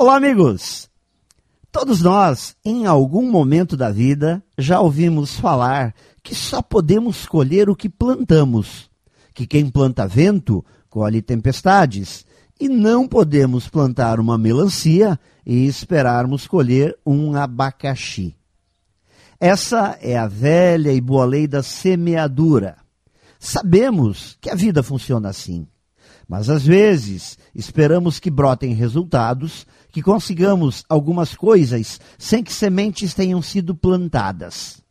Olá, amigos! Todos nós, em algum momento da vida, já ouvimos falar que só podemos colher o que plantamos, que quem planta vento colhe tempestades, e não podemos plantar uma melancia e esperarmos colher um abacaxi. Essa é a velha e boa lei da semeadura. Sabemos que a vida funciona assim. Mas às vezes esperamos que brotem resultados, que consigamos algumas coisas sem que sementes tenham sido plantadas.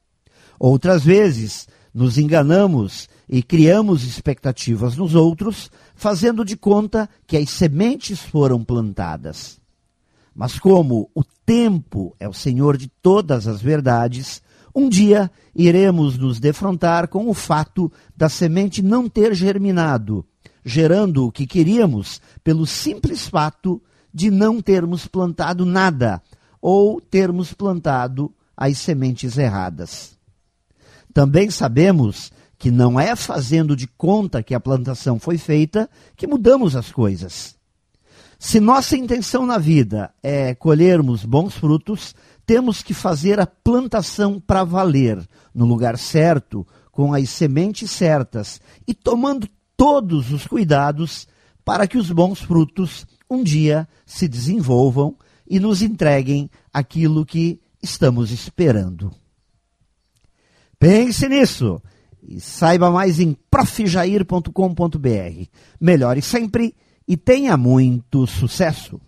Outras vezes nos enganamos e criamos expectativas nos outros, fazendo de conta que as sementes foram plantadas. Mas como o tempo é o Senhor de todas as verdades, um dia iremos nos defrontar com o fato da semente não ter germinado gerando o que queríamos pelo simples fato de não termos plantado nada ou termos plantado as sementes erradas. Também sabemos que não é fazendo de conta que a plantação foi feita que mudamos as coisas. Se nossa intenção na vida é colhermos bons frutos, temos que fazer a plantação para valer, no lugar certo, com as sementes certas e tomando todos os cuidados para que os bons frutos um dia se desenvolvam e nos entreguem aquilo que estamos esperando. Pense nisso e saiba mais em profjair.com.br. Melhore sempre e tenha muito sucesso!